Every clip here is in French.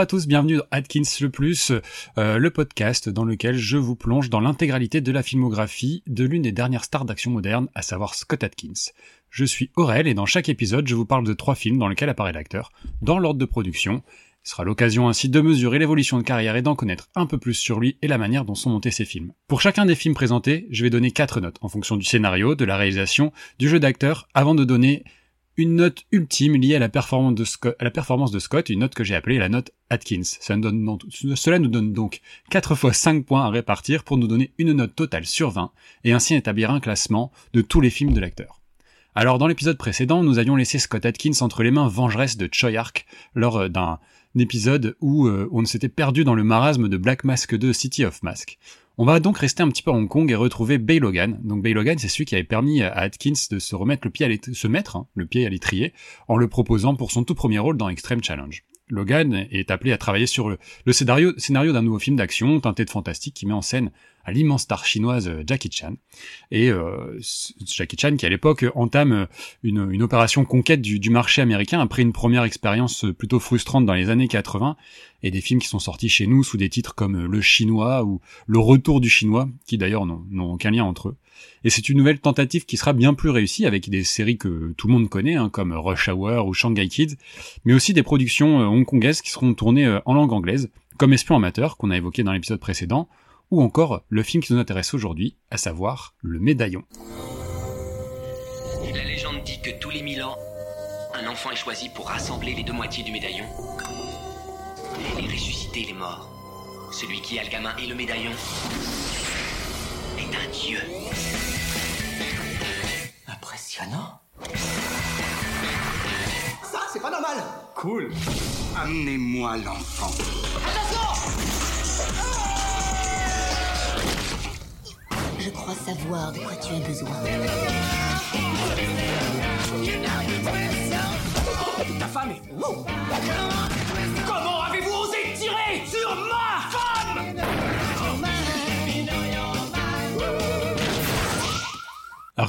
À tous, bienvenue dans Atkins le Plus, euh, le podcast dans lequel je vous plonge dans l'intégralité de la filmographie de l'une des dernières stars d'action moderne, à savoir Scott Atkins. Je suis Aurel et dans chaque épisode je vous parle de trois films dans lesquels apparaît l'acteur, dans l'ordre de production. Ce sera l'occasion ainsi de mesurer l'évolution de carrière et d'en connaître un peu plus sur lui et la manière dont sont montés ses films. Pour chacun des films présentés, je vais donner quatre notes en fonction du scénario, de la réalisation, du jeu d'acteur, avant de donner une note ultime liée à la performance de Scott, une note que j'ai appelée la note Atkins. cela nous donne donc 4 fois 5 points à répartir pour nous donner une note totale sur 20 et ainsi établir un classement de tous les films de l'acteur. Alors dans l'épisode précédent, nous avions laissé Scott Atkins entre les mains vengeresses de Choi Ark lors euh, d'un épisode où euh, on s'était perdu dans le marasme de Black Mask 2 City of Mask. On va donc rester un petit peu à Hong Kong et retrouver Bay Logan. Donc Bay Logan, c'est celui qui avait permis à Atkins de se remettre le pied à se mettre hein, le pied à l'étrier en le proposant pour son tout premier rôle dans Extreme Challenge. Logan est appelé à travailler sur le, scénario, scénario d'un nouveau film d'action teinté de fantastique qui met en scène à l'immense star chinoise euh, Jackie Chan. Et euh, Jackie Chan qui à l'époque entame euh, une, une, opération conquête du, du, marché américain après une première expérience plutôt frustrante dans les années 80 et des films qui sont sortis chez nous sous des titres comme Le Chinois ou Le Retour du Chinois, qui d'ailleurs n'ont aucun lien entre eux. Et c'est une nouvelle tentative qui sera bien plus réussie avec des séries que tout le monde connaît, hein, comme Rush Hour ou Shanghai Kids, mais aussi des productions euh, hongkongaises qui seront tournées euh, en langue anglaise, comme Espion amateur qu'on a évoqué dans l'épisode précédent, ou encore le film qui nous intéresse aujourd'hui, à savoir Le Médaillon. La légende dit que tous les mille ans, un enfant est choisi pour rassembler les deux moitiés du médaillon et ressusciter les morts. Celui qui a le gamin et le médaillon est un dieu. Impressionnant. Ça, c'est pas normal. Cool. Amenez-moi l'enfant. Attention Je crois savoir de quoi tu as besoin. Ta femme est... Comment avez-vous osé tirer sur ma femme?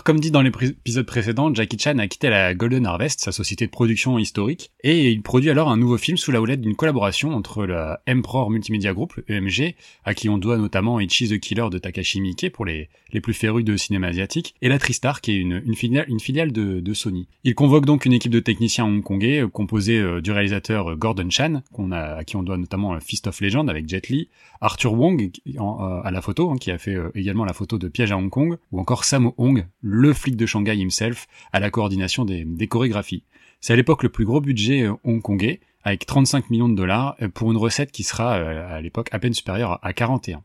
Comme dit dans l'épisode précédent, Jackie Chan a quitté la Golden Harvest, sa société de production historique, et il produit alors un nouveau film sous la houlette d'une collaboration entre la Emperor Multimedia Group, EMG, à qui on doit notamment Ichi the Killer de Takashi Miike pour les, les plus férus de cinéma asiatique, et la Tristar qui est une, filiale, de, Sony. Il convoque donc une équipe de techniciens hongkongais euh, composée euh, du réalisateur Gordon Chan, qu'on à qui on doit notamment Fist of Legend avec Jet Li, Arthur Wong euh, à la photo, hein, qui a fait également la photo de Piège à Hong Kong, ou encore Sammo Hong, le flic de Shanghai himself, à la coordination des, chorégraphies. C'est à l'époque le plus gros budget euh, hongkongais, avec 35 millions de dollars, euh, pour une recette qui sera euh, à l'époque à peine supérieure à 41.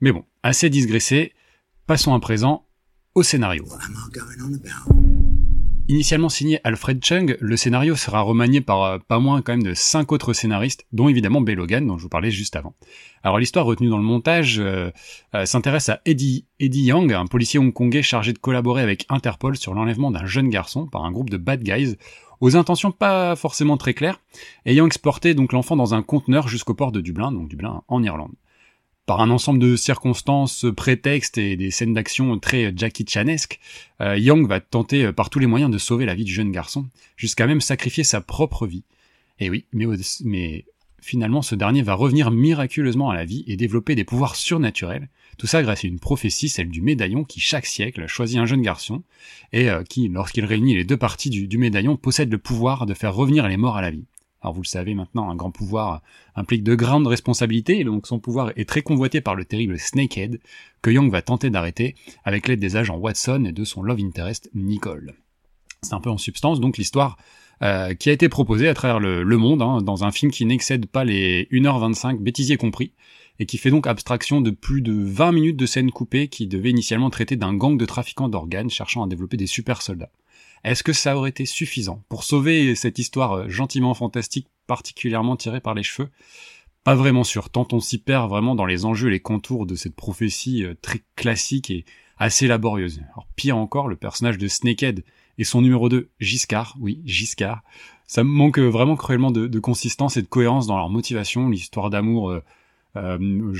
Mais bon, assez digressé, passons à présent au scénario. Initialement signé Alfred Chung, le scénario sera remanié par euh, pas moins quand même de cinq autres scénaristes, dont évidemment Bay Logan, dont je vous parlais juste avant. Alors l'histoire retenue dans le montage euh, euh, s'intéresse à Eddie, Eddie Yang, un policier hongkongais chargé de collaborer avec Interpol sur l'enlèvement d'un jeune garçon par un groupe de bad guys, aux intentions pas forcément très claires, ayant exporté donc l'enfant dans un conteneur jusqu'au port de Dublin, donc Dublin en Irlande par un ensemble de circonstances, prétextes et des scènes d'action très Jackie Chanesque, euh, Young va tenter euh, par tous les moyens de sauver la vie du jeune garçon, jusqu'à même sacrifier sa propre vie. Et oui, mais, mais finalement ce dernier va revenir miraculeusement à la vie et développer des pouvoirs surnaturels, tout ça grâce à une prophétie, celle du médaillon qui chaque siècle choisit un jeune garçon, et euh, qui, lorsqu'il réunit les deux parties du médaillon, possède le pouvoir de faire revenir les morts à la vie. Alors vous le savez maintenant, un grand pouvoir implique de grandes responsabilités, et donc son pouvoir est très convoité par le terrible Snakehead, que Young va tenter d'arrêter avec l'aide des agents Watson et de son love interest Nicole. C'est un peu en substance donc l'histoire euh, qui a été proposée à travers le, monde, hein, dans un film qui n'excède pas les 1h25, bêtisier compris, et qui fait donc abstraction de plus de 20 minutes de scènes coupées qui devaient initialement traiter d'un gang de trafiquants d'organes cherchant à développer des super soldats. Est-ce que ça aurait été suffisant pour sauver cette histoire euh, gentiment fantastique, particulièrement tirée par les cheveux? Pas vraiment sûr, tant on s'y perd vraiment dans les enjeux et les contours de cette prophétie euh, très classique et assez laborieuse. Alors pire encore, le personnage de Snakehead et son numéro 2, Giscard, oui, Giscard, ça manque vraiment cruellement de, consistance et de cohérence dans leur motivation, l'histoire d'amour euh, euh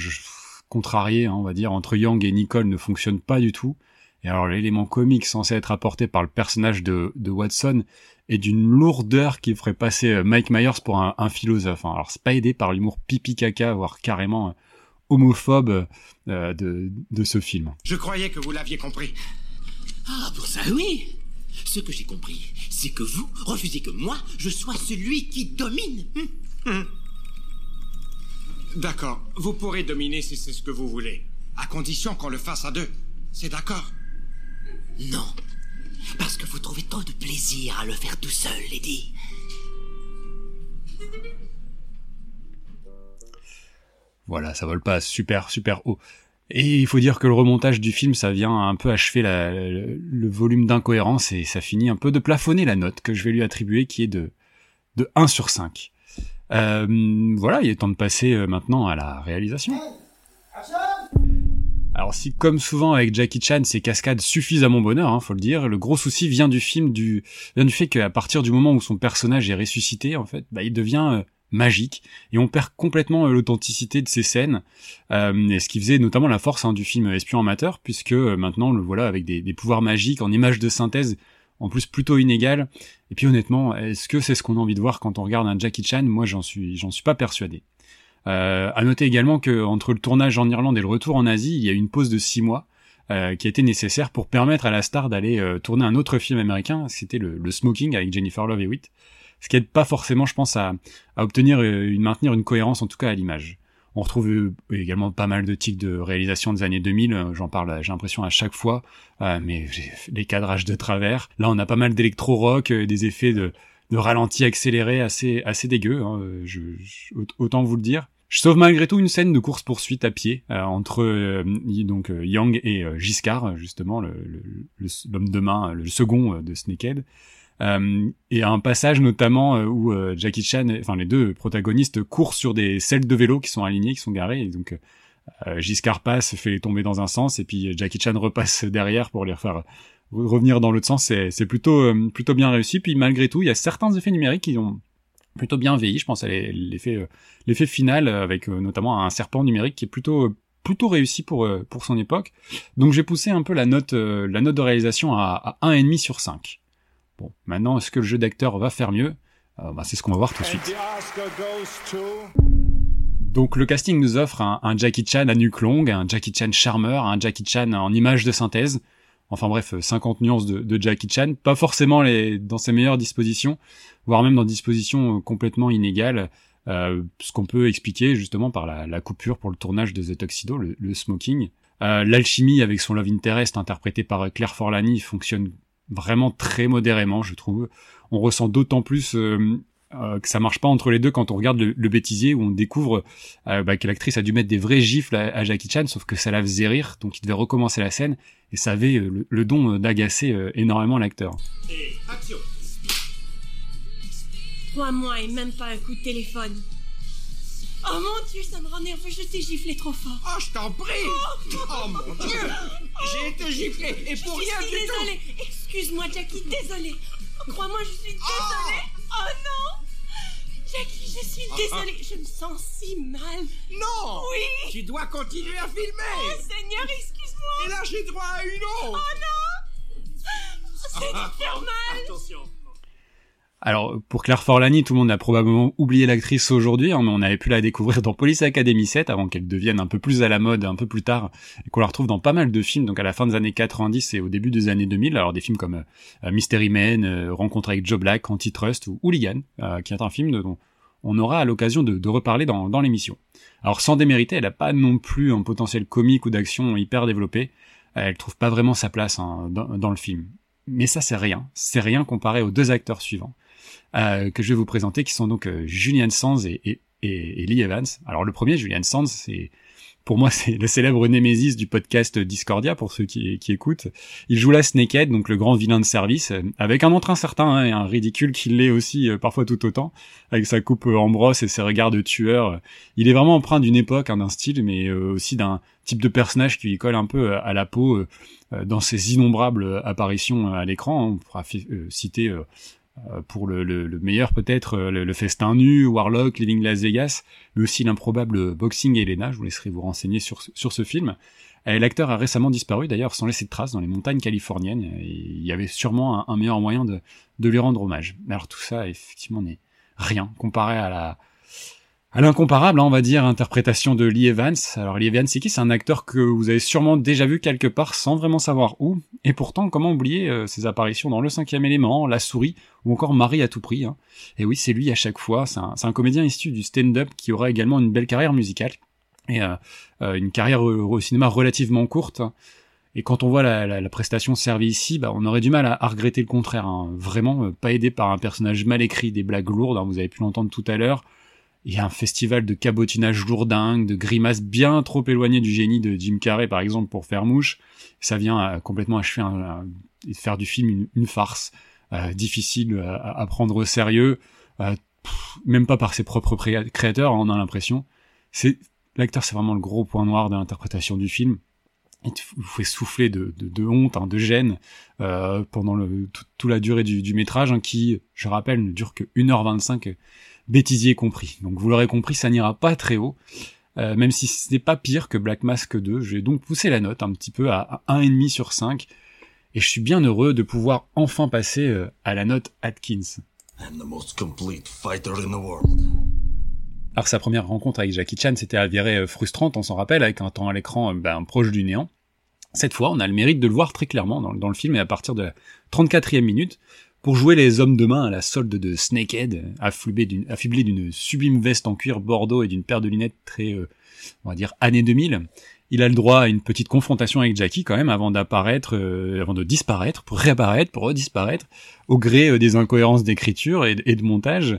contrariée, hein, on va dire, entre Yang et Nicole ne fonctionne pas du tout. Et alors l'élément comique censé être apporté par le personnage de, Watson et d'une lourdeur qui ferait passer Mike Myers pour un, philosophe. Hein. Alors c'est pas aidé par l'humour pipi caca, voire carrément homophobe de, de ce film. Je croyais que vous l'aviez compris. Ah, pour ça, oui. Ce que j'ai compris, c'est que vous refusez que moi, je sois celui qui domine. Hum. D'accord, vous pourrez dominer si c'est ce que vous voulez. À condition qu'on le fasse à deux. C'est d'accord? Non. Parce que vous trouvez tant de plaisir à le faire tout seul, Lady. Voilà, ça vole pas super super haut. Et il faut dire que le remontage du film, ça vient un peu achever le, volume d'incohérence et ça finit un peu de plafonner la note que je vais lui attribuer qui est de, de 1 sur 5. Euh, voilà, il est temps de passer euh, maintenant à la réalisation. Alors si, comme souvent avec Jackie Chan, ces cascades suffisent à mon bonheur, hein, faut le dire, le gros souci vient du film, du, vient du fait qu'à partir du moment où son personnage est ressuscité, en fait, bah, il devient euh, magique et on perd complètement euh, l'authenticité de ces scènes euh, ce qui faisait notamment la force hein, du film Espion amateur puisque euh, maintenant le voilà avec des, pouvoirs magiques en images de synthèse en plus plutôt inégales. Et puis honnêtement est-ce que c'est ce qu'on a envie de voir quand on regarde un Jackie Chan? Moi j'en suis j'en suis pas persuadé euh, à noter également que entre le tournage en Irlande et le retour en Asie il y a une pause de six mois euh, qui été nécessaire pour permettre à la star d'aller tourner un autre film américain c'était le, le, Smoking avec Jennifer Love Hewitt ce qui aide pas forcément, je pense, à, à obtenir euh, une maintenir une cohérence en tout cas à l'image. On retrouve euh, également pas mal de tics de réalisation des années 2000, euh, j'en parle, j'ai l'impression à chaque fois, mais les cadrages de travers. Là, on a pas mal d'électro-rock, des effets de, de ralenti accéléré assez assez dégueu, hein, autant vous le dire. Je sauve malgré tout une scène de course poursuite à pied entre donc Yang et Giscard, justement l'homme de main, le second de Snakehead. Euh, et un passage notamment euh, où euh, Jackie Chan, enfin les deux protagonistes courent sur des selles de vélo qui sont alignées, qui sont garées, et donc Giscard passe, fait les tomber dans un sens, et puis Jackie Chan repasse derrière pour les faire revenir dans l'autre sens. C'est plutôt plutôt bien réussi. Puis malgré tout, il y a certains effets numériques qui ont plutôt bien vieilli. Je pense à l'effet l'effet final avec notamment un serpent numérique qui est plutôt plutôt réussi pour pour son époque. Donc j'ai poussé un peu la note la note de réalisation à, à 1,5 sur 5. Bon, maintenant, est-ce que le jeu d'acteur va faire mieux? Euh, bah, C'est ce qu'on va voir tout de suite. Donc le casting nous offre un, Jackie Chan à nuque longue, un Jackie Chan charmeur, un Jackie Chan en image de synthèse. Enfin bref, 50 nuances de, Jackie Chan, pas forcément les, dans ses meilleures dispositions, voire même dans dispositions euh, complètement inégales, euh, ce qu'on peut expliquer justement par la, coupure pour le tournage de The Tuxedo, le, smoking. L'alchimie avec son love interest interprété par Claire Forlani fonctionne vraiment très modérément, je trouve. On ressent d'autant plus euh, euh, que ça marche pas entre les deux quand on regarde le, bêtisier où on découvre euh, bah, que l'actrice a dû mettre des vrais gifles à, Jackie Chan, sauf que ça la faisait rire, donc il devait recommencer la scène et ça avait le, don d'agacer énormément l'acteur. Et action Trois mois et même pas un coup de téléphone. Oh mon dieu, ça me rend nerveux, je t'ai giflé trop fort. Oh, je t'en prie Oh, oh mon dieu J'ai été giflé et pour rien du désolée. Excuse-moi, Jackie, désolée. Crois-moi, je suis désolée. Oh, oh non! Jackie, je suis ah, ah. désolée. Je me sens si mal. Non! Oui! Tu dois continuer à filmer. Oh Seigneur, excuse-moi. Et là, j'ai droit à une autre. Oh non! C'est ah, mal. Attention alors pour Claire Forlani, tout le monde a probablement oublié l'actrice aujourd'hui, hein, mais on avait pu la découvrir dans Police Academy 7 avant qu'elle devienne un peu plus à la mode un peu plus tard, et qu'on la retrouve dans pas mal de films, donc à la fin des années 90 et au début des années 2000. Alors des films comme euh, Mystery Men, euh, Rencontre avec Joe Black, Antitrust ou Hooligan, euh, qui est un film dont on aura l'occasion de, reparler dans, l'émission. Alors sans démériter, elle n'a pas non plus un potentiel comique ou d'action hyper développé. Elle trouve pas vraiment sa place hein, dans le film. Mais ça c'est rien, c'est rien comparé aux deux acteurs suivants. Euh, que je vais vous présenter, qui sont donc euh, Julian Sands et, et, et, Lee Evans. Alors le premier, Julian Sands, c'est pour moi, c'est le célèbre Nemesis du podcast Discordia, pour ceux qui, qui écoutent. Il joue la Snakehead, donc le grand vilain de service, euh, avec un entrain certain hein, et un ridicule qui l'est aussi parfois tout autant, avec sa coupe en brosse et ses regards de tueur. Il est vraiment empreint d'une époque, hein, d'un style, mais aussi d'un type de personnage qui lui colle un peu à la peau dans ses innombrables apparitions à l'écran. On pourra citer Euh, pour le, le, le meilleur peut-être euh, le, le, festin nu, Warlock, Living Las Vegas, mais aussi l'improbable Boxing Elena. Je vous laisserai vous renseigner sur, sur ce film. L'acteur a récemment disparu d'ailleurs sans laisser de traces dans les montagnes californiennes. Et il y avait sûrement un, un meilleur moyen de, de, lui rendre hommage. Alors tout ça effectivement n'est rien comparé à la à l'incomparable, hein, on va dire, interprétation de Lee Evans. Alors Lee Evans, c'est qui? C'est un acteur que vous avez sûrement déjà vu quelque part sans vraiment savoir où. Et pourtant, comment oublier euh, ses apparitions dans Le Cinquième Élément, La Souris ou encore Marie à tout prix. Hein? Et oui, c'est lui à chaque fois. C'est un, comédien issu du stand-up qui aura également une belle carrière musicale et euh, euh, une carrière au, cinéma relativement courte. Et quand on voit la, prestation servie ici, bah, on aurait du mal à, regretter le contraire. Hein. Vraiment, pas aidé par un personnage mal écrit, des blagues lourdes. Hein, vous avez pu l'entendre tout à l'heure il y a un festival de cabotinage lourdingue, de grimaces bien trop éloignées du génie de Jim Carrey, par exemple, pour faire mouche. Ça vient à complètement achever un, faire du film une, farce euh, difficile à, à, prendre au sérieux, euh, même pas par ses propres créateurs, on a l'impression. C'est l'acteur, c'est vraiment le gros point noir de l'interprétation du film. Il vous fait souffler de, de, de honte, hein, de gêne euh, pendant toute la durée du, du métrage, hein, qui, je rappelle, ne dure que 1h25 bêtisier compris. Donc vous l'aurez compris, ça n'ira pas très haut. Euh, même si ce n'est pas pire que Black Mask 2, j'ai donc poussé la note un petit peu à 1,5 sur 5, et je suis bien heureux de pouvoir enfin passer euh, à la note Atkins. Alors sa première rencontre avec Jackie Chan s'était avérée euh, frustrante, on s'en rappelle, avec un temps à l'écran ben, proche du néant. Cette fois, on a le mérite de le voir très clairement dans, dans le film et à partir de la 34e minute, pour jouer les hommes de main à la solde de Snakehead, affublé d'une sublime veste en cuir bordeaux et d'une paire de lunettes très, euh, on va dire, années 2000, il a le droit à une petite confrontation avec Jackie quand même avant d'apparaître, euh, avant de disparaître, pour réapparaître, pour redisparaître, au gré euh, des incohérences d'écriture et, de montage.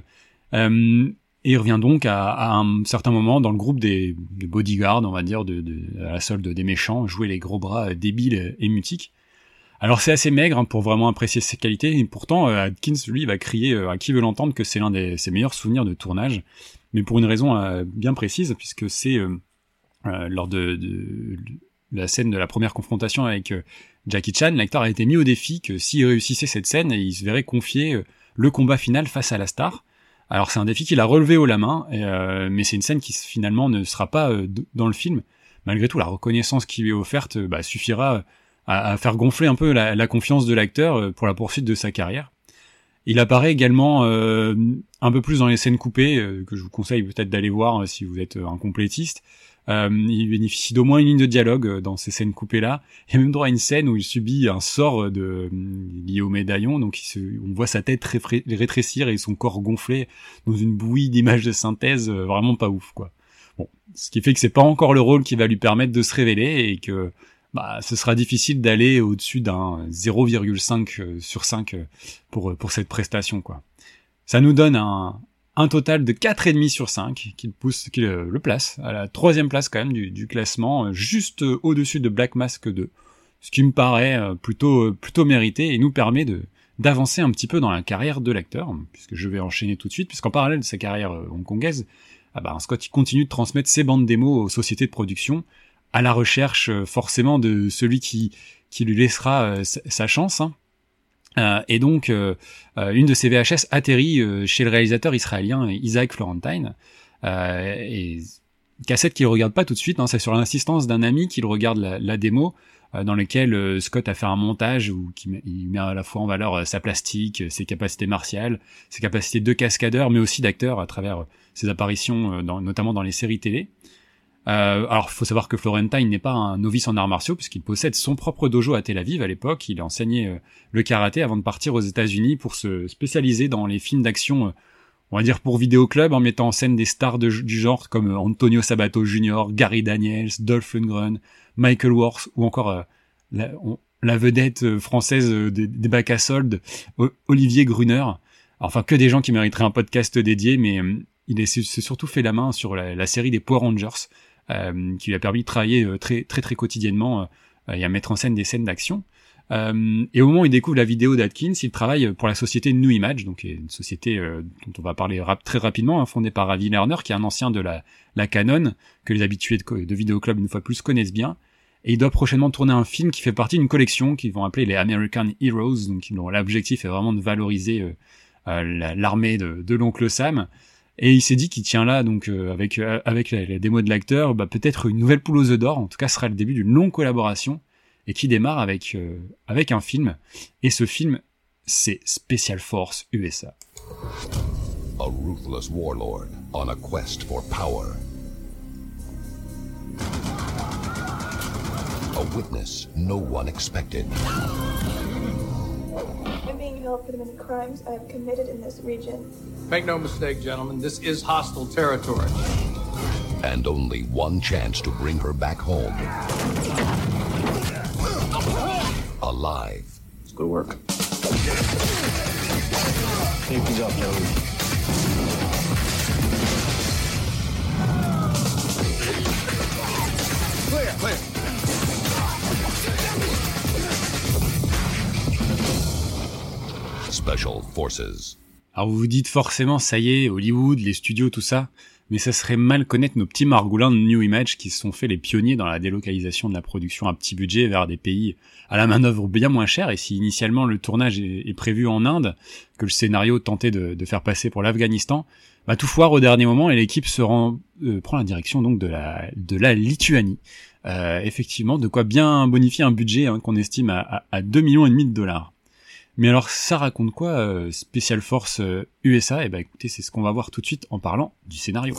Et il revient donc à, un certain moment dans le groupe des, bodyguards, on va dire, à la solde des méchants, jouer les gros bras débiles et mutiques. Alors c'est assez maigre hein, pour vraiment apprécier ses qualités, et pourtant euh, Atkins, lui, va crier euh, à qui veut l'entendre que c'est l'un de ses meilleurs souvenirs de tournage, mais pour une raison euh, bien précise, puisque c'est lors de, la scène de la première confrontation avec Jackie Chan, l'acteur a été mis au défi que s'il réussissait cette scène, il se verrait confier le combat final face à la star. Alors c'est un défi qu'il a relevé haut la main, mais c'est une scène qui finalement ne sera pas dans le film. Malgré tout, la reconnaissance qui lui est offerte bah, suffira à, à faire gonfler un peu la, la confiance de l'acteur euh, pour la poursuite de sa carrière. Il apparaît également euh, un peu plus dans les scènes coupées, euh, que je vous conseille peut-être d'aller voir euh, si vous êtes un complétiste. Euh, il bénéficie d'au moins une ligne de dialogue dans ces scènes coupées-là. Il a même droit à une scène où il subit un sort de, lié au médaillon, donc il se, on voit sa tête rétrécir et son corps gonfler dans une bouillie d'images de synthèse vraiment pas ouf, quoi. Bon, ce qui fait que c'est pas encore le rôle qui va lui permettre de se révéler et que bah, ce sera difficile d'aller au-dessus d'un 0,5 euh, sur 5 euh, pour, euh, pour cette prestation, quoi. Ça nous donne un, un total de 4,5 sur 5 qui le pousse, qui le, place à la troisième place quand même du, du classement, juste au-dessus de Black Mask 2. Ce qui me paraît plutôt, plutôt mérité et nous permet de, d'avancer un petit peu dans la carrière de l'acteur, puisque je vais enchaîner tout de suite, puisqu'en parallèle de sa carrière hongkongaise, ah bah, Scott il continue de transmettre ses bandes démos aux sociétés de production, à la recherche euh, forcément de celui qui, qui lui laissera euh, sa chance. Hein. Euh, et donc, euh, une de ces VHS atterrit chez le réalisateur israélien Isaac Florentine. et cassette qu'il regarde pas tout de suite, hein, c'est sur l'insistance d'un ami qu'il regarde la, démo, dans lequel Scott a fait un montage où il met à la fois en valeur sa plastique, ses capacités martiales, ses capacités de cascadeur, mais aussi d'acteur à travers ses apparitions, notamment dans les séries télé. Euh, alors, faut savoir que Florentine n'est pas un novice en arts martiaux puisqu'il possède son propre dojo à Tel Aviv à l'époque. Il a enseigné euh, le karaté avant de partir aux États-Unis pour se spécialiser dans les films d'action, euh, on va dire pour vidéoclub, en mettant en scène des stars du genre comme euh, Antonio Sabato Jr., Gary Daniels, Dolph Lundgren, Michael Worth ou encore la, vedette française des, des bacs à soldes, Olivier Gruner. Enfin, que des gens qui mériteraient un podcast dédié, mais il s'est surtout fait la main sur la, la série des Power Rangers qui lui a permis de travailler euh, très très très quotidiennement euh, et à mettre en scène des scènes d'action. Euh, et au moment où il découvre la vidéo d'Atkins, il travaille pour la société New Image, donc une société euh, dont on va parler très rapidement, hein, fondée par Ravi Lerner, qui est un ancien de la, la Canon, que les habitués de, de Vidéoclub une fois plus connaissent bien. Et il doit prochainement tourner un film qui fait partie d'une collection qu'ils vont appeler les American Heroes, donc dont l'objectif est vraiment de valoriser l'armée de, de l'oncle Sam. Et il s'est dit qu'il tient là, donc avec avec la, démo de l'acteur, bah, peut-être une nouvelle poule aux œufs d'or. En tout cas, ce sera le début d'une longue collaboration et qui démarre avec avec un film. Et ce film, c'est Special Force USA. Ruthless warlord. A witness no one expected. I'm being held for the many crimes I have committed in this region. Make no mistake, gentlemen, this is hostile territory. And only one chance to bring her back home. Alive. Let's go to work. Safety's up, gentlemen. Clear, clear. Special Forces. Alors vous vous dites forcément, ça y est, Hollywood, les studios, tout ça, mais ça serait mal connaître nos petits margoulins de New Image qui se sont fait les pionniers dans la délocalisation de la production à petit budget vers des pays à la main-d'œuvre bien moins chère. Et si initialement le tournage est, prévu en Inde, que le scénario tentait de, faire passer pour l'Afghanistan, bah tout foire au dernier moment et l'équipe se rend, euh, prend la direction donc de la, de la Lituanie. Euh, effectivement, de quoi bien bonifier un budget hein, qu'on estime à, à, à 2 millions et demi de dollars. Mais alors ça raconte quoi euh, Special Force euh, USA Eh ben écoutez, c'est ce qu'on va voir tout de suite en parlant du scénario.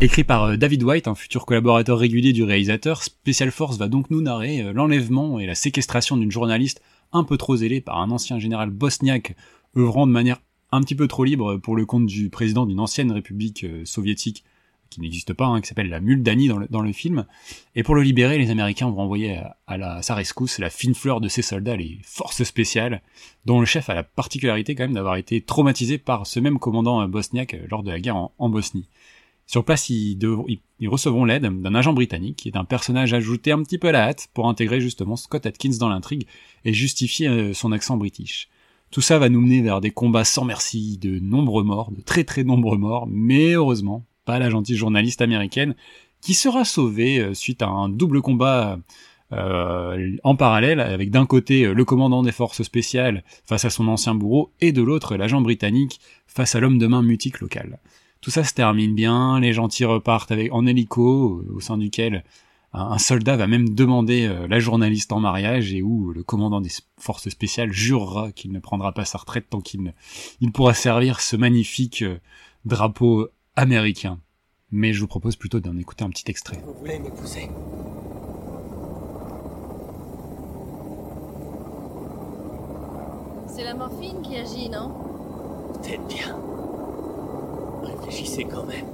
Écrit par euh, David White, un futur collaborateur régulier du réalisateur, Special Force va donc nous narrer euh, l'enlèvement et la séquestration d'une journaliste un peu trop zélée par un ancien général bosniaque œuvrant de manière un petit peu trop libre pour le compte du président d'une ancienne république euh, soviétique qui n'existe pas, hein, qui s'appelle la Muldani dans le, film. Et pour le libérer, les Américains vont envoyer à, la, à sa rescousse la fine fleur de ses soldats, les forces spéciales, dont le chef a la particularité quand même d'avoir été traumatisé par ce même commandant bosniaque lors de la guerre en, Bosnie. Sur place, ils recevront l'aide d'un agent britannique, qui est un personnage ajouté un petit peu à la hâte pour intégrer justement Scott Atkins dans l'intrigue et justifier euh, son accent british. Tout ça va nous mener vers des combats sans merci, de nombreux morts, de très très nombreux morts, mais heureusement, la gentille journaliste américaine, qui sera sauvée euh, suite à un double combat euh, en parallèle, avec d'un côté euh, le commandant des forces spéciales face à son ancien bourreau, et de l'autre l'agent britannique face à l'homme de main mutique local. Tout ça se termine bien, les gentils repartent avec, en hélico, au sein duquel un soldat va même demander la journaliste en mariage et où le commandant des forces spéciales jurera qu'il ne prendra pas sa retraite tant qu'il pourra servir ce magnifique drapeau américain. Mais je vous propose plutôt d'en écouter un petit extrait. Vous voulez m'épouser? C'est la morphine qui agit, non? Peut-être bien. Réfléchissez quand même.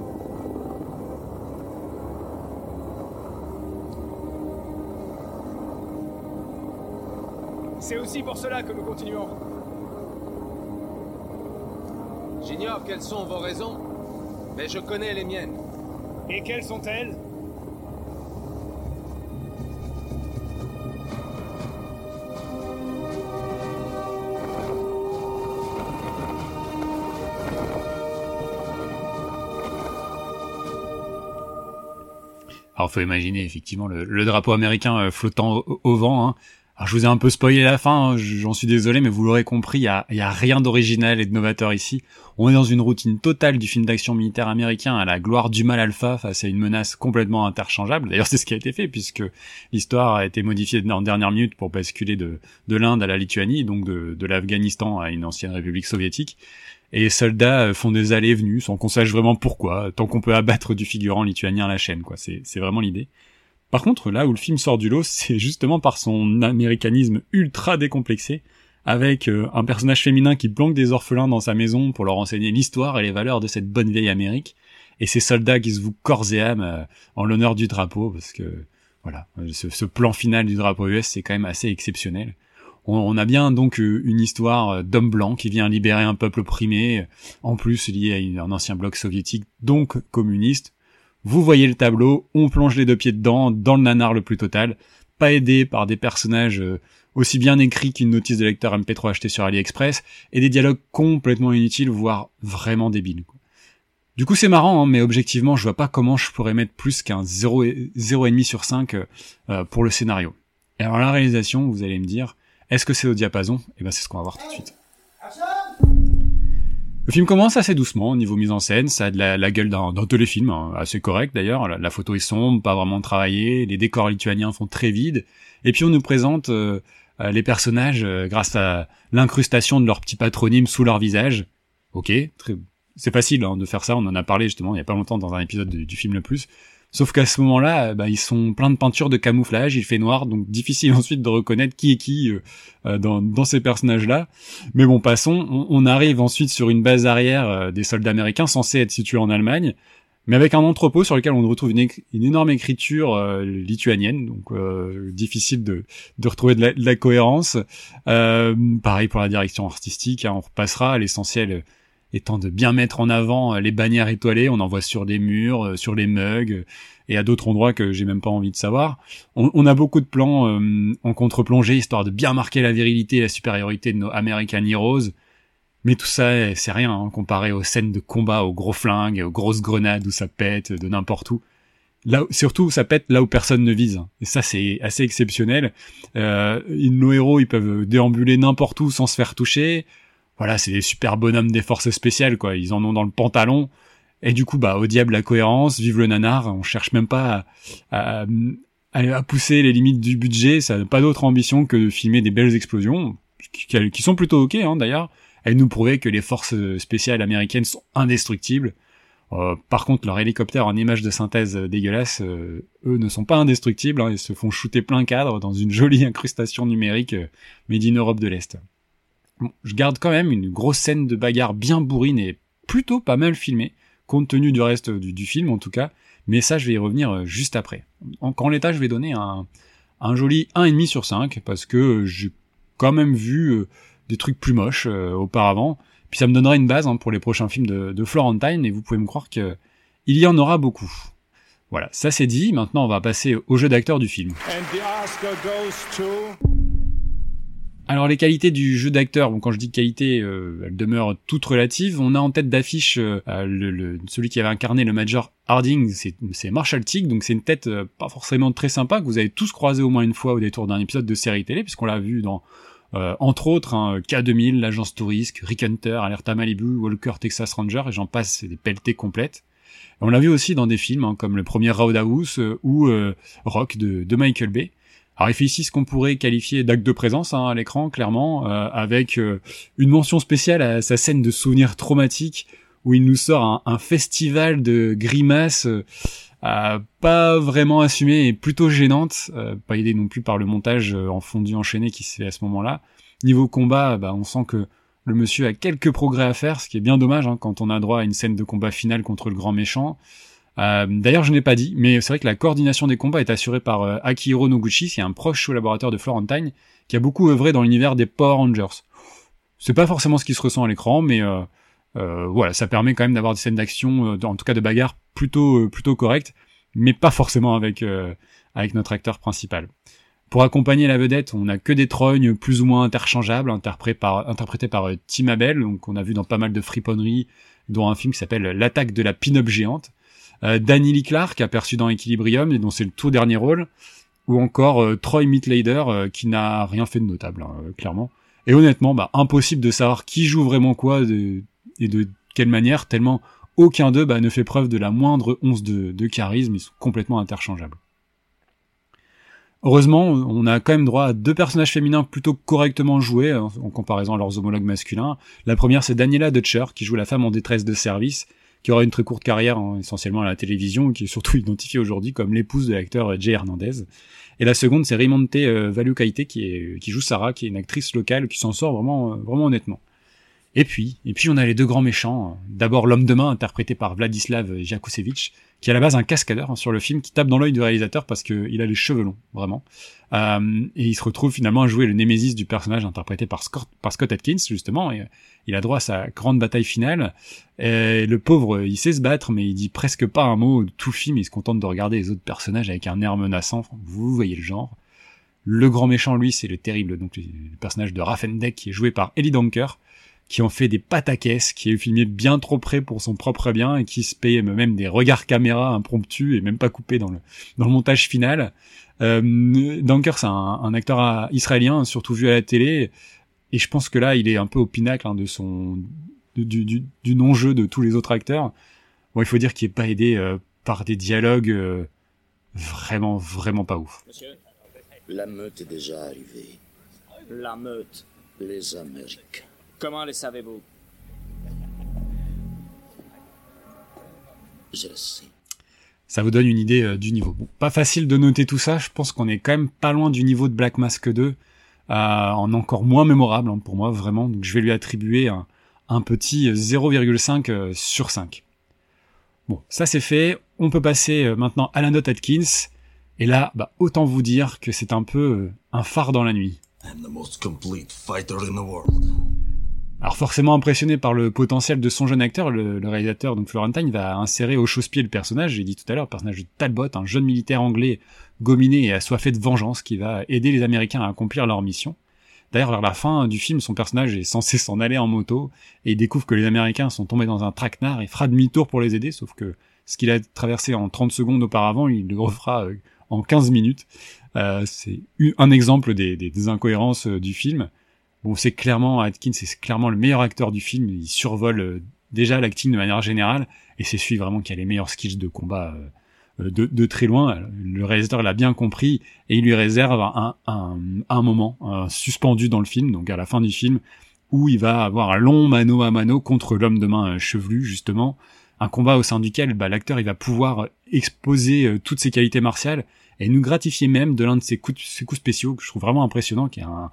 C'est aussi pour cela que nous continuons. J'ignore quelles sont vos raisons, mais je connais les miennes. Et quelles sont-elles Alors faut imaginer effectivement le, le drapeau américain euh, flottant au, au vent. Hein. Alors je vous ai un peu spoilé la fin, hein, j'en suis désolé, mais vous l'aurez compris, il y a, rien d'original et de novateur ici. On est dans une routine totale du film d'action militaire américain à la gloire du mal alpha face à une menace complètement interchangeable. D'ailleurs c'est ce qui a été fait puisque l'histoire a été modifiée en dernière minute pour basculer de, de l'Inde à la Lituanie, donc de, de l'Afghanistan à une ancienne république soviétique. Et les soldats font des allées et venues sans qu'on sache vraiment pourquoi, tant qu'on peut abattre du figurant lituanien à la chaîne, quoi. C'est vraiment l'idée. Par contre, là où le film sort du lot, c'est justement par son américanisme ultra décomplexé, avec euh, un personnage féminin qui planque des orphelins dans sa maison pour leur enseigner l'histoire et les valeurs de cette bonne vieille Amérique, et ces soldats qui se vouent corps et âme euh, en l'honneur du drapeau, parce que voilà, ce, plan final du drapeau US, c'est quand même assez exceptionnel. On, a bien donc euh, une histoire d'homme blanc qui vient libérer un peuple opprimé, en plus lié à un ancien bloc soviétique, donc communiste, vous voyez le tableau, on plonge les deux pieds dedans, dans le nanar le plus total, pas aidé par des personnages aussi bien écrits qu'une notice de lecteur MP3 achetée sur AliExpress, et des dialogues complètement inutiles, voire vraiment débiles. Du coup c'est marrant, hein, mais objectivement je vois pas comment je pourrais mettre plus qu'un 0,5 sur 5 euh, pour le scénario. Et alors la réalisation, vous allez me dire, est-ce que c'est au diapason? Et ben c'est ce qu'on va voir tout de suite. Le film commence assez doucement au niveau mise en scène, ça a de la, gueule d'un téléfilm, hein, assez correct d'ailleurs, la, photo est sombre, pas vraiment travaillée, les décors lituaniens font très vide, et puis on nous présente euh, euh, les personnages euh, grâce à l'incrustation de leur petit patronyme sous leur visage. Ok, c'est facile hein, de faire ça, on en a parlé justement il y a pas longtemps dans un épisode du film le plus, Sauf qu'à ce moment-là, bah, ils sont pleins de peinture de camouflage, il fait noir, donc difficile ensuite de reconnaître qui est qui euh, dans, dans, ces personnages-là. Mais bon, passons. On, arrive ensuite sur une base arrière euh, des soldats américains censés être situés en Allemagne, mais avec un entrepôt sur lequel on retrouve une, une énorme écriture euh, lituanienne, donc difficile de, retrouver de la, cohérence. pareil pour la direction artistique, hein, on repassera l'essentiel étant de bien mettre en avant euh, les bannières étoilées, on en voit sur des murs, euh, sur les mugs, euh, et à d'autres endroits que j'ai même pas envie de savoir. On, a beaucoup de plans en contre-plongée, histoire de bien marquer la virilité et la supériorité de nos American Heroes, mais tout ça, c'est rien hein, comparé aux scènes de combat, aux gros flingues, aux grosses grenades où ça pète de n'importe où. Là, surtout, ça pète là où personne ne vise. Et ça, c'est assez exceptionnel. Euh, nos héros, ils peuvent déambuler n'importe où sans se faire toucher voilà, c'est des super bonhommes des forces spéciales, quoi. Ils en ont dans le pantalon. Et du coup, bah, au diable la cohérence, vive le nanar. On cherche même pas à, à, pousser les limites du budget. Ça n'a pas d'autre ambition que de filmer des belles explosions, qui, sont plutôt ok, hein, d'ailleurs. Elles nous prouvaient que les forces spéciales américaines sont indestructibles. Euh, par contre, leurs hélicoptères en images de synthèse dégueulasses, euh, eux ne sont pas indestructibles. Hein, ils se font shooter plein cadre dans une jolie incrustation numérique euh, made in Europe de l'Est je garde quand même une grosse scène de bagarre bien bourrine et plutôt pas mal filmée, compte tenu du reste du, film en tout cas, mais ça je vais y revenir euh, juste après. En, en l'état je vais donner un, un joli 1,5 sur 5, parce que j'ai quand même vu euh, des trucs plus moches euh, auparavant, puis ça me donnera une base hein, pour les prochains films de, Florentine, et vous pouvez me croire que il y en aura beaucoup. Voilà, ça c'est dit, maintenant on va passer au jeu d'acteur du film. Alors les qualités du jeu d'acteur, bon quand je dis qualité, euh, elles demeurent toutes relatives. On a en tête d'affiche euh, le, celui qui avait incarné le Major Harding, c'est Marshall Tigg, donc c'est une tête euh, pas forcément très sympa que vous avez tous croisé au moins une fois au détour d'un épisode de série télé, puisqu'on l'a vu dans euh, entre autres hein, K2000, l'agence Touriste, Rick Hunter, Alerta Malibu, Walker Texas Ranger, et j'en passe, c'est des pelletés complètes. on l'a vu aussi dans des films hein, comme le premier Roadhouse ou Rock de, de Michael Bay. Alors il fait ici ce qu'on pourrait qualifier d'acte de présence hein, à l'écran, clairement, euh, avec euh, une mention spéciale à sa scène de souvenirs traumatiques où il nous sort un, festival de grimaces euh, pas vraiment assumées et plutôt gênantes, pas aidé non plus par le montage en fondu enchaîné qui se fait à ce moment-là. Niveau combat, bah, on sent que le monsieur a quelques progrès à faire, ce qui est bien dommage hein, quand on a droit à une scène de combat finale contre le grand méchant. Euh, d'ailleurs, je n'ai pas dit, mais c'est vrai que la coordination des combats est assurée par euh, Akihiro Noguchi, qui est un proche collaborateur de Florentine, qui a beaucoup œuvré dans l'univers des Power Rangers. C'est pas forcément ce qui se ressent à l'écran, mais euh, voilà, ça permet quand même d'avoir des scènes d'action, en tout cas de bagarre, plutôt correctes, mais pas forcément avec notre acteur principal. Pour accompagner la vedette, on n'a que des trognes plus ou moins interchangeables, interprétés par, Tim Abel, donc on a vu dans pas mal de friponneries, dont un film qui s'appelle L'attaque de la pin-up géante, euh, Danny Lee Clark, aperçu dans Equilibrium, et dont c'est le tout dernier rôle, ou encore euh, Troy Mitlader, euh, qui n'a rien fait de notable, hein, clairement. Et honnêtement, bah, impossible de savoir qui joue vraiment quoi et de quelle manière, tellement aucun d'eux bah, ne fait preuve de la moindre once de, de charisme, ils sont complètement interchangeables. Heureusement, on a quand même droit à deux personnages féminins plutôt correctement joués en comparaison à leurs homologues masculins. La première, c'est Daniela Dutcher, qui joue la femme en détresse de service, qui aura une très courte carrière hein, essentiellement à la télévision, qui est surtout identifiée aujourd'hui comme l'épouse de l'acteur euh, Jay Hernandez. Et la seconde, c'est Raymonte euh, Valukaite qui, qui joue Sarah, qui est une actrice locale qui s'en sort vraiment, euh, vraiment honnêtement. Et puis, et puis on a les deux grands méchants. D'abord l'homme de main interprété par Vladislav Jakusevich, qui est à la base un cascadeur hein, sur le film, qui tape dans l'œil du réalisateur parce qu'il a les cheveux longs, vraiment. Euh, et il se retrouve finalement à jouer le némésis du personnage interprété par Scott, Atkins, justement, et il a droit à sa grande bataille finale. Le pauvre, il sait se battre, mais il dit presque pas un mot de tout le film, il se contente de regarder les autres personnages avec un air menaçant, vous voyez le genre. Le grand méchant, lui, c'est le terrible, donc le personnage de Raffendek, qui est joué par Ellie Dunker, qui ont fait des caisse, qui est filmé bien trop près pour son propre bien et qui se paye même des regards caméra impromptus et même pas coupés dans le, dans le montage final. Euh, Dunker, c'est un, un, acteur israélien, surtout vu à la télé. et je pense que là, il est un peu au pinacle hein, de son du, du, du non-jeu de tous les autres acteurs. Bon, il faut dire qu'il est pas aidé euh, par des dialogues euh, vraiment, vraiment pas ouf. Monsieur La meute est déjà arrivée. La meute Les Américains. Comment les savez-vous? Je le sais. Ça vous donne une idée euh, du niveau. Bon, pas facile de noter tout ça, je pense qu'on est quand même pas loin du niveau de Black Mask 2, en encore moins mémorable hein, pour moi, vraiment. Donc je vais lui attribuer un, un petit 0,5 sur 5. Bon, ça c'est fait. On peut passer euh, maintenant à la note Atkins. Et là, bah, autant vous dire que c'est un peu euh, un phare dans la nuit. Alors forcément impressionné par le potentiel de son jeune acteur, le, réalisateur donc Florentine va insérer au chausse-pied le personnage, j'ai dit tout à l'heure, le personnage de Talbot, un jeune militaire anglais gominé et assoiffé de vengeance qui va aider les Américains à accomplir leur mission. D'ailleurs, vers la fin du film, son personnage est censé s'en aller en moto et il découvre que les Américains sont tombés dans un traquenard et fera demi-tour pour les aider, sauf que ce qu'il a traversé en 30 secondes auparavant, il le refera euh, en 15 minutes. Euh, c'est un exemple des, incohérences euh, du film. Bon, c'est clairement Atkins, c'est clairement le meilleur acteur du film. Il survole déjà l'acting de manière générale et c'est celui vraiment qui a les meilleurs skills de combat euh, de, très loin. Le réalisateur l'a bien compris et il lui réserve un, moment suspendu dans le film, donc à la fin du film, où il va avoir un long mano à mano contre l'homme de main euh, chevelu, justement. Un combat au sein duquel bah, l'acteur il va pouvoir exposer euh, toutes ses qualités martiales et nous gratifier même de l'un de ses coups, ses coups spéciaux que je trouve vraiment impressionnant, qui est un,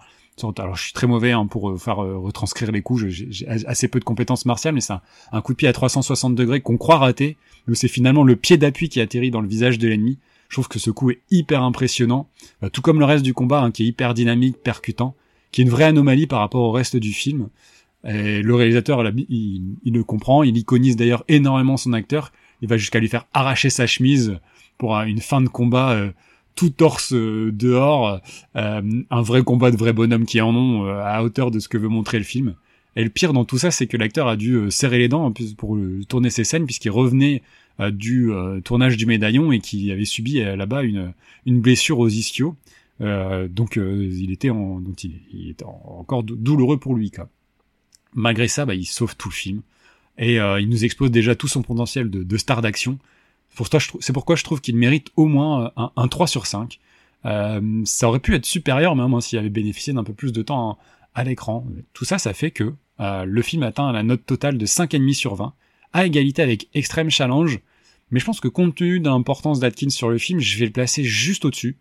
alors je suis très mauvais hein, pour faire retranscrire les coups, j'ai assez peu de compétences martiales, mais c'est un, coup de pied à 360 degrés qu'on croit rater, mais c'est finalement le pied d'appui qui atterrit dans le visage de l'ennemi. Je trouve que ce coup est hyper impressionnant, euh, tout comme le reste du combat, hein, qui est hyper dynamique, percutant, qui est une vraie anomalie par rapport au reste du film. Et le réalisateur, il, il, le comprend, il iconise d'ailleurs énormément son acteur, il va jusqu'à lui faire arracher sa chemise pour une fin de combat euh, tout torse euh, dehors, un vrai combat de vrai bonhomme qui en ont à hauteur de ce que veut montrer le film. Et le pire dans tout ça, c'est que l'acteur a dû euh, serrer les dents pour euh, tourner ses scènes puisqu'il revenait euh, du tournage du médaillon et qu'il avait subi là-bas une, une blessure aux ischios. donc il était en, donc il, encore douloureux pour lui. Quoi. Malgré ça, bah, il sauve tout le film et il nous expose déjà tout son potentiel de, de star d'action. C'est pourquoi je trouve qu'il mérite au moins un, un 3 sur 5. ça aurait pu être supérieur même s'il avait bénéficié d'un peu plus de temps à l'écran. Tout ça, ça fait que euh, le film atteint la note totale de 5,5 sur 20, à égalité avec Extreme Challenge, mais je pense que compte tenu de l'importance d'Atkins sur le film, je vais le placer juste au-dessus,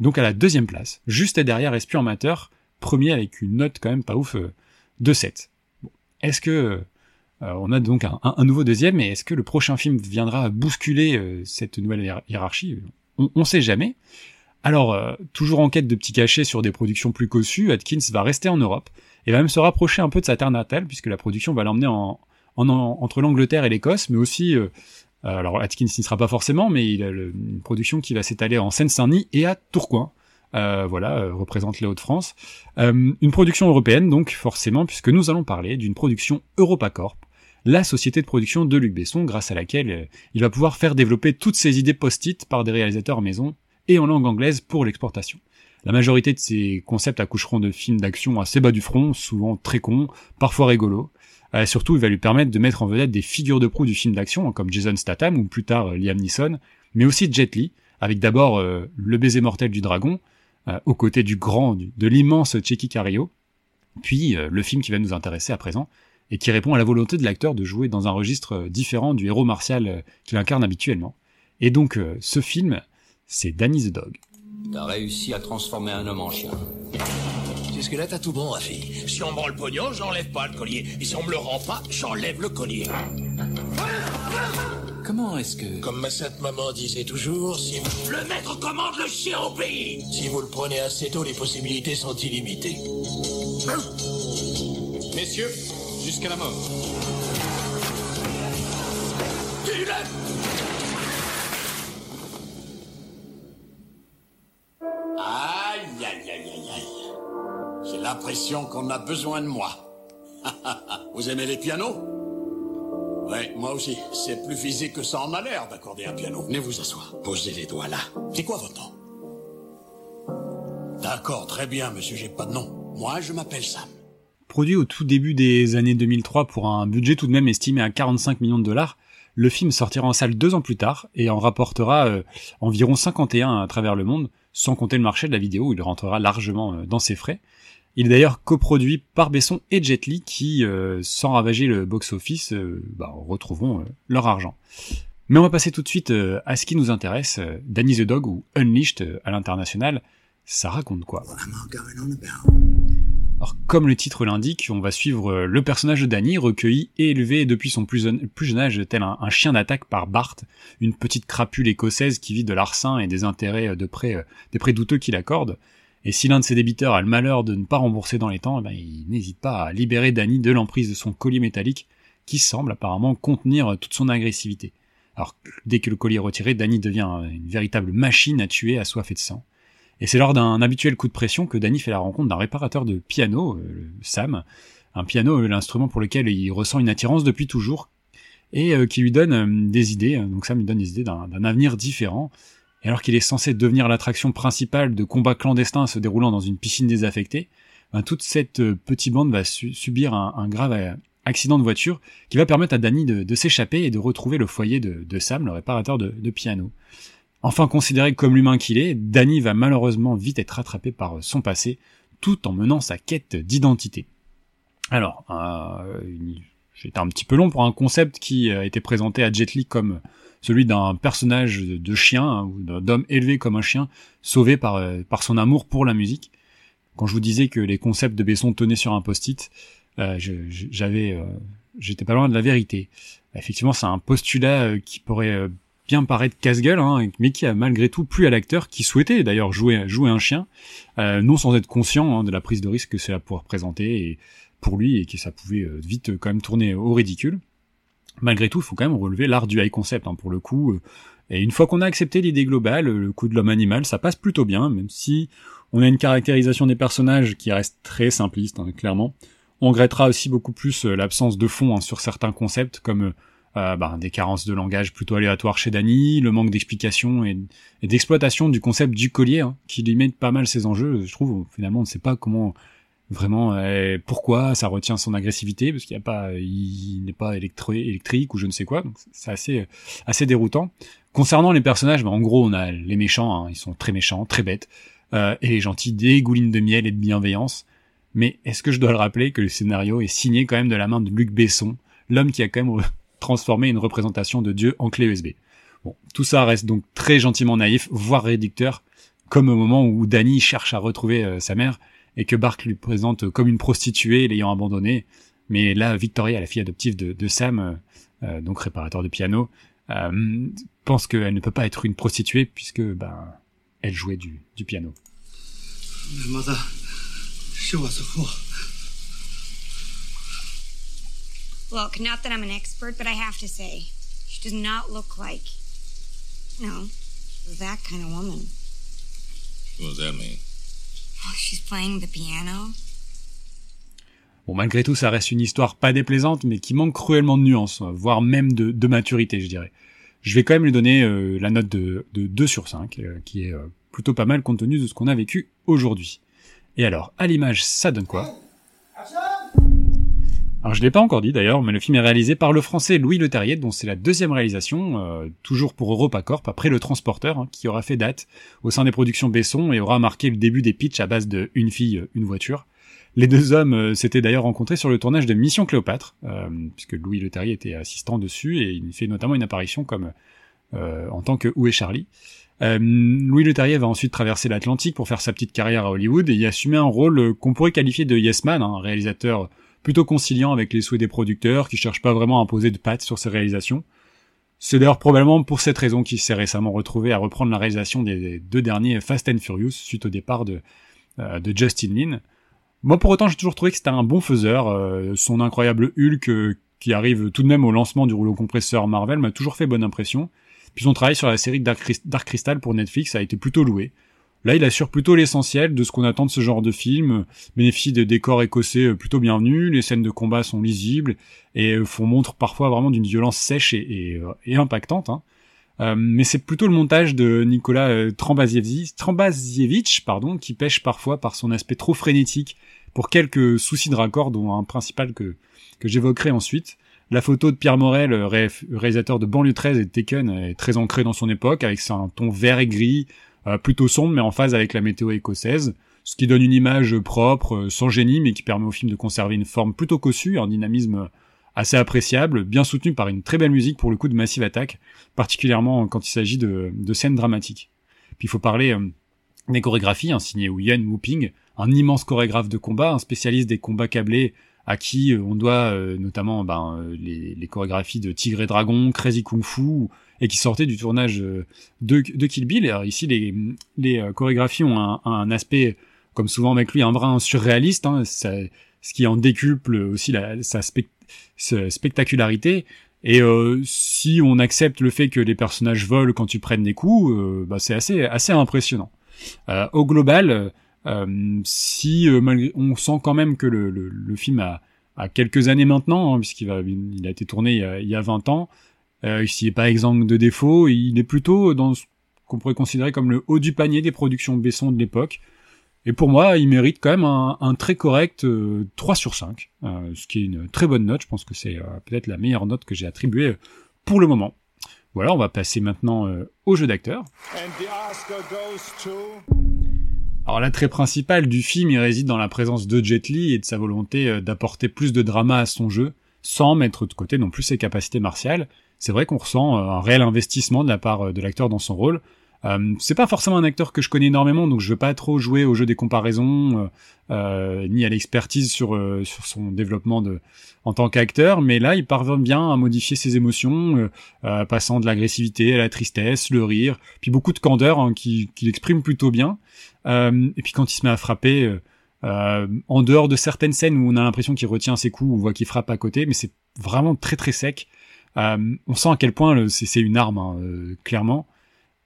donc à la deuxième place, juste derrière Espion Amateur, premier avec une note quand même pas ouf euh, de 7. Est-ce que euh, on a donc un, nouveau deuxième, mais est-ce que le prochain film viendra bousculer cette nouvelle hiérarchie? On, on sait jamais. Alors, toujours en quête de petits cachets sur des productions plus cossues, Atkins va rester en Europe, et va même se rapprocher un peu de sa terre natale, puisque la production va l'emmener en, entre l'Angleterre et l'Écosse, mais aussi, euh, alors Atkins n'y sera pas forcément, mais il a une production qui va s'étaler en Seine-Saint-Denis et à Tourcoing. Euh, voilà, euh, représente les Hauts-de-France. une production européenne, donc forcément, puisque nous allons parler d'une production EuropaCorp, la société de production de Luc Besson, grâce à laquelle il va pouvoir faire développer toutes ses idées post-it par des réalisateurs maison et en langue anglaise pour l'exportation. La majorité de ces concepts accoucheront de films d'action assez bas du front, souvent très cons, parfois rigolos. Euh, surtout, il va lui permettre de mettre en vedette des figures de proue du film d'action, hein, comme Jason Statham ou plus tard euh, Liam Neeson, mais aussi Jet Li, avec d'abord euh, Le baiser mortel du dragon, aux côtés du grand, de l'immense Checky Cario, puis le film qui va nous intéresser à présent, et qui répond à la volonté de l'acteur de jouer dans un registre différent du héros martial qu'il incarne habituellement. Et donc, ce film, c'est Danny the Dog. T'as réussi à transformer un homme en chien. Jusque-là, t'as tout bon, Rafi. Si on me rend le pognon, j'enlève pas le collier. Et si on me le rend pas, j'enlève le collier. Comment est-ce que... Comme ma sainte maman disait toujours, si vous... Le maître commande, le chien pays Si vous le prenez assez tôt, les possibilités sont illimitées. Messieurs, jusqu'à la mort. l'impression qu'on a besoin de moi. Vous aimez les pianos? Ouais, moi aussi. C'est plus physique que ça en a l'air d'accorder un piano. Venez vous asseoir. Posez les doigts là. C'est quoi votre nom? D'accord, très bien, monsieur, j'ai pas de nom. Moi, je m'appelle Sam. Produit au tout début des années 2003 pour un budget tout de même estimé à 45 millions de dollars, le film sortira en salle deux ans plus tard et en rapportera euh, environ 51 à travers le monde, sans compter le marché de la vidéo où il rentrera largement euh, dans ses frais. Il est d'ailleurs coproduit par Besson et Jet Li qui, euh, sans ravager le box-office, bah, retrouveront leur argent. Mais on va passer tout de suite à ce qui nous intéresse, Danny the Dog ou Unleashed à l'international. Ça raconte quoi? Alors, comme le titre l'indique, on va suivre euh, le personnage de Danny, recueilli et élevé depuis son plus, jeune âge, tel un, chien d'attaque par Bart, une petite crapule écossaise qui vit de l'arsen et des intérêts euh, de prêts, euh, des prêts douteux qu'il accorde. Et si l'un de ses débiteurs a le malheur de ne pas rembourser dans les temps, eh ben, il n'hésite pas à libérer Danny de l'emprise de son collier métallique, qui semble apparemment contenir toute son agressivité. Alors, dès que le collier est retiré, Danny devient une véritable machine à tuer, assoiffée de sang. Et c'est lors d'un habituel coup de pression que Danny fait la rencontre d'un réparateur de piano, euh, Sam, un piano, euh, l'instrument pour lequel il ressent une attirance depuis toujours, et euh, qui lui donne des idées, donc Sam lui donne des idées d'un avenir différent, et alors qu'il est censé devenir l'attraction principale de combats clandestins se déroulant dans une piscine désaffectée, ben, toute cette petite bande va subir un, grave accident de voiture qui va permettre à Danny de, s'échapper et de retrouver le foyer de, Sam, le réparateur de, de piano. Enfin considéré comme l'humain qu'il est, Danny va malheureusement vite être rattrapé par son passé, tout en menant sa quête d'identité. Alors, euh, j'étais un petit peu long pour un concept qui a été présenté à Jet Li comme celui d'un personnage de chien, hein, ou d'homme élevé comme un chien, sauvé par, euh, par son amour pour la musique. Quand je vous disais que les concepts de Besson tenaient sur un post-it, euh, j'avais, euh, j'étais pas loin de la vérité. Effectivement, c'est un postulat qui pourrait bien paraître casse-gueule, hein, mais qui a malgré tout plu à l'acteur, qui souhaitait d'ailleurs jouer, jouer un chien, euh, non sans être conscient hein, de la prise de risque que cela pourrait représenter et pour lui et que ça pouvait euh, vite quand même tourner au ridicule. Malgré tout, il faut quand même relever l'art du high concept hein, pour le coup. Euh, et une fois qu'on a accepté l'idée globale, le coup de l'homme animal, ça passe plutôt bien, même si on a une caractérisation des personnages qui reste très simpliste, clairement. On regrettera aussi beaucoup plus l'absence de fond sur certains concepts, comme euh, bah, des carences de langage plutôt aléatoires chez Danny, le manque d'explication et, d'exploitation du concept du collier, hein, qui limite pas mal ses enjeux. Je trouve finalement on ne sait pas comment vraiment euh, pourquoi ça retient son agressivité parce qu'il a pas, il n'est pas électrique ou je ne sais quoi. Donc c'est assez assez déroutant. Concernant les personnages, bah, en gros on a les méchants, hein, ils sont très méchants, très bêtes, euh, et les gentils dégoulinent de miel et de bienveillance. Mais est-ce que je dois le rappeler que le scénario est signé quand même de la main de Luc Besson, l'homme qui a quand même transformer une représentation de Dieu en clé USB. Bon, tout ça reste donc très gentiment naïf, voire réducteur, comme au moment où Danny cherche à retrouver euh, sa mère et que Bart lui présente comme une prostituée l'ayant abandonnée. Mais là, Victoria, la fille adoptive de, Sam, euh, euh, donc réparateur de piano, pense qu'elle ne peut pas être une prostituée puisque ben elle jouait du, du piano. Look, not that I'm an expert, but I have to say, she does not look like, you know, that kind of woman. What does that mean? Oh, she's playing the piano. Bon, malgré tout, ça reste une histoire pas déplaisante, mais qui manque cruellement de nuances, voire même de, de maturité, je dirais. Je vais quand même lui donner euh, la note de, de 2 sur 5, euh, qui est euh, plutôt pas mal compte tenu de ce qu'on a vécu aujourd'hui. Et alors, à l'image, ça donne quoi? Alors je l'ai pas encore dit d'ailleurs, mais le film est réalisé par le français Louis Leterrier, dont c'est la deuxième réalisation, euh, toujours pour EuropaCorp, après Le Transporteur, hein, qui aura fait date au sein des productions Besson et aura marqué le début des pitchs à base de Une fille, une voiture. Les deux hommes euh, s'étaient d'ailleurs rencontrés sur le tournage de Mission Cléopâtre, euh, puisque Louis Leterrier était assistant dessus, et il fait notamment une apparition comme en tant que Où est Charlie? Louis Leterrier va ensuite traverser l'Atlantique pour faire sa petite carrière à Hollywood et y assumer un rôle qu'on pourrait qualifier de yes man, un réalisateur plutôt conciliant avec les souhaits des producteurs, qui cherchent pas vraiment à imposer de pattes sur ses réalisations. C'est d'ailleurs probablement pour cette raison qu'il s'est récemment retrouvé à reprendre la réalisation des deux derniers Fast and Furious suite au départ de, euh, de Justin Lin. Moi pour autant j'ai toujours trouvé que c'était un bon faiseur, euh, son incroyable Hulk euh, qui arrive tout de même au lancement du rouleau compresseur Marvel m'a toujours fait bonne impression. Puis son travail sur la série Dark Crystal pour Netflix a été plutôt loué. Là, il assure plutôt l'essentiel de ce qu'on attend de ce genre de film, bénéficie de décors écossais euh, plutôt bienvenus, les scènes de combat sont lisibles et euh, font montre parfois vraiment d'une violence sèche et, euh, impactante. Hein. mais c'est plutôt le montage de Nicolas Trambasiewicz, pardon, qui pêche parfois par son aspect trop frénétique, pour quelques soucis de raccord, dont un principal que, que j'évoquerai ensuite. La photo de Pierre Morel, réalisateur de Banlieue 13 et de Taken, est très ancrée dans son époque, avec un ton vert et gris, plutôt sombre, mais en phase avec la météo écossaise, ce qui donne une image propre, euh, sans génie, mais qui permet au film de conserver une forme plutôt cossue, un dynamisme assez appréciable, bien soutenu par une très belle musique pour le coup de Massive Attack, particulièrement quand il s'agit de, scènes dramatiques. Puis il faut parler euh, des chorégraphies, hein, signé Yen Whooping, un immense chorégraphe de combat, un spécialiste des combats câblés à qui euh, on doit euh, notamment ben, euh, les, les, chorégraphies de Tigre et Dragon, Crazy Kung Fu, et qui sortaient du tournage de, de Kill Bill. Alors ici, les, les chorégraphies ont un, un, aspect, comme souvent avec lui, un brin surréaliste, hein, ça, ce qui en décuple aussi la, sa, spectacularité. Et euh, si on accepte le fait que les personnages volent quand tu prennes des coups, euh, bah, c'est assez assez impressionnant. Euh, au global, euh, si euh, malgré, on sent quand même que le, film a, quelques années maintenant, hein, puisqu'il a été tourné il y a, il y a 20 ans, euh, s'il n'est pas exempt de défauts, il est plutôt dans ce qu'on pourrait considérer comme le haut du panier des productions Besson de l'époque. Et pour moi, il mérite quand même un, très correct euh, 3 sur 5, euh, ce qui est une très bonne note. Je pense que c'est euh, peut-être la meilleure note que j'ai attribuée pour le moment. Voilà, on va passer maintenant au jeu d'acteur. Alors l'attrait principal du film, il réside dans la présence de Jet Li et de sa volonté euh, d'apporter plus de drama à son jeu, sans mettre de côté non plus ses capacités martiales. C'est vrai qu'on ressent euh, un réel investissement de la part euh, de l'acteur dans son rôle, euh, c'est pas forcément un acteur que je connais énormément, donc je veux pas trop jouer au jeu des comparaisons, euh, euh, ni à l'expertise sur, sur son développement de, en tant qu'acteur, mais là il parvient bien à modifier ses émotions, passant de l'agressivité à la tristesse, le rire, puis beaucoup de candeur hein, qui, l'exprime plutôt bien. et puis quand il se met à frapper, en dehors de certaines scènes où on a l'impression qu'il retient ses coups, on voit qu'il frappe à côté, mais c'est vraiment très très sec. on sent à quel point c'est une arme, hein, clairement.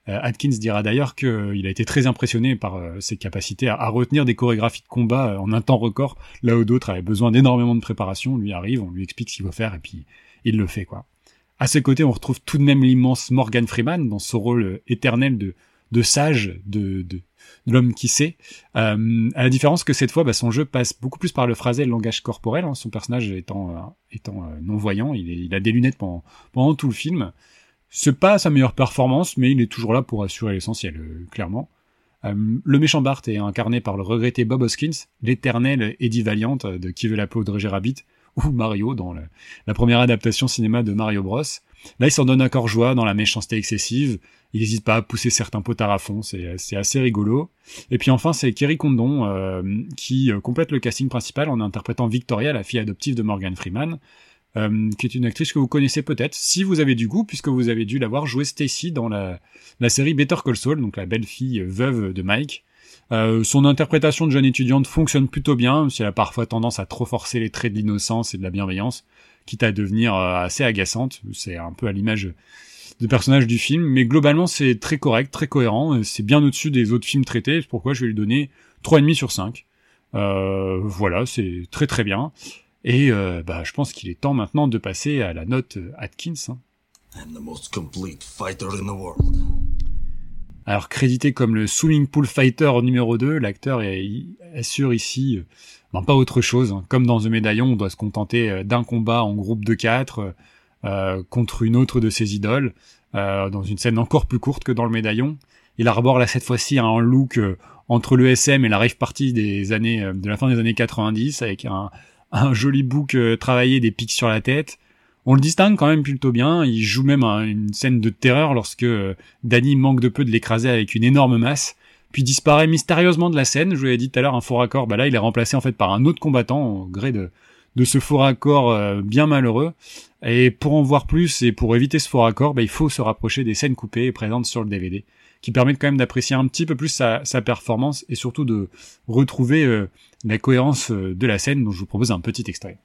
Euh, Atkins dira d'ailleurs qu'il euh, a été très impressionné par euh, ses capacités à, retenir des chorégraphies de combat en un temps record, là où d'autres avaient besoin d'énormément de préparation. Lui arrive, on lui explique ce qu'il faut faire et puis il le fait quoi. À ses côtés, on retrouve tout de même l'immense Morgan Freeman dans son rôle éternel de, sage, de, l'homme qui sait. À la différence que cette fois, bah, son jeu passe beaucoup plus par le phrasé et le langage corporel. Hein, son personnage étant, étant non voyant, il, a des lunettes pendant tout le film. C'est pas sa meilleure performance, mais il est toujours là pour assurer l'essentiel, euh, clairement. Euh, le méchant Bart est incarné par le regretté Bob Hoskins, l'éternel Eddie Valiant de Qui veut la peau de Roger Rabbit, ou Mario dans la première adaptation cinéma de Mario Bros. Là, il s'en donne encore joie dans la méchanceté excessive. Il n'hésite pas à pousser certains potards à fond, c'est assez rigolo. Et puis enfin, c'est Kerry Condon euh, qui complète le casting principal en interprétant Victoria, la fille adoptive de Morgan Freeman euh, qui est une actrice que vous connaissez peut-être, si vous avez du goût, puisque vous avez dû l'avoir joué Stacy dans la, la série Better Call Saul, donc la belle-fille veuve de Mike. Euh, son interprétation de jeune étudiante fonctionne plutôt bien, si elle a parfois tendance à trop forcer les traits de l'innocence et de la bienveillance, quitte à devenir euh, assez agaçante. C'est un peu à l'image de personnage du film, mais globalement c'est très correct, très cohérent, c'est bien au-dessus des autres films traités, c'est pourquoi je vais lui donner 3,5 sur 5. Euh, voilà, c'est très très bien. Et euh, bah, je pense qu'il est temps maintenant de passer à la note euh, Atkins. Hein. Alors crédité comme le Swimming Pool Fighter numéro 2, l'acteur assure ici euh, ben, pas autre chose. Hein. Comme dans The Médaillon, on doit se contenter d'un combat en groupe de quatre euh, contre une autre de ses idoles, euh, dans une scène encore plus courte que dans le Médaillon. Il arbore là cette fois-ci un look entre le SM et la rave party des années de la fin des années 90 avec un un joli bouc euh, travaillé, des pics sur la tête. On le distingue quand même plutôt bien. Il joue même une scène de terreur lorsque euh, Danny manque de peu de l'écraser avec une énorme masse, puis disparaît mystérieusement de la scène. Je vous l'ai dit tout à l'heure, un faux raccord. Bah là, il est remplacé en fait par un autre combattant au gré de ce faux raccord euh, bien malheureux. Et pour en voir plus et pour éviter ce faux raccord, bah, il faut se rapprocher des scènes coupées et présentes sur le DVD qui permettent quand même d'apprécier un petit peu plus sa, performance et surtout de retrouver euh, la cohérence euh, de la scène dont je vous propose un petit extrait.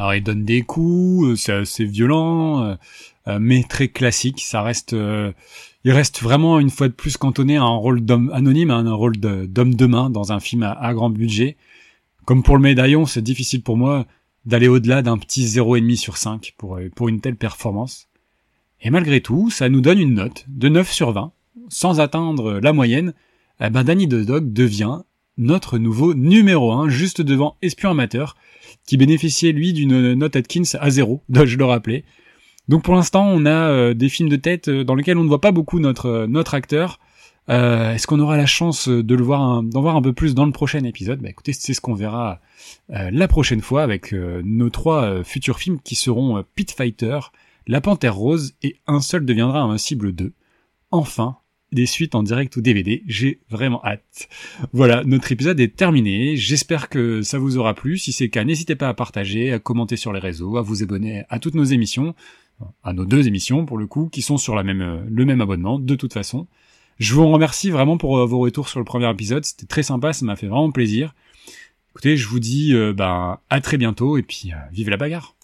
Alors il donne des coups, c'est assez violent, mais très classique. Ça reste, il reste vraiment une fois de plus cantonné à un rôle d'homme anonyme, à un rôle d'homme de main dans un film à, grand budget. Comme pour le médaillon, c'est difficile pour moi d'aller au-delà d'un petit 0,5 sur 5 pour, pour une telle performance. Et malgré tout, ça nous donne une note de 9 sur 20, sans atteindre la moyenne. Eh ben Danny the Dog devient notre nouveau numéro 1, juste devant Espion Amateur, qui bénéficiait lui d'une note Atkins à 0, dois-je le rappeler. Donc pour l'instant, on a euh, des films de tête euh, dans lesquels on ne voit pas beaucoup notre euh, notre acteur. Est-ce qu'on aura la chance de le voir, d'en voir un peu plus dans le prochain épisode? Bah écoutez, c'est ce qu'on verra la prochaine fois avec nos trois futurs films qui seront Pit Fighter, La Panthère Rose et Un seul deviendra Invincible 2. Enfin, des suites en direct ou DVD, j'ai vraiment hâte. Voilà, notre épisode est terminé, j'espère que ça vous aura plu, si c'est le cas, n'hésitez pas à partager, à commenter sur les réseaux, à vous abonner à toutes nos émissions, à nos deux émissions pour le coup, qui sont sur euh, le même abonnement de toute façon. Je vous remercie vraiment pour euh, vos retours sur le premier épisode, c'était très sympa, ça m'a fait vraiment plaisir. Écoutez, je vous dis euh, ben, à très bientôt et puis vive la bagarre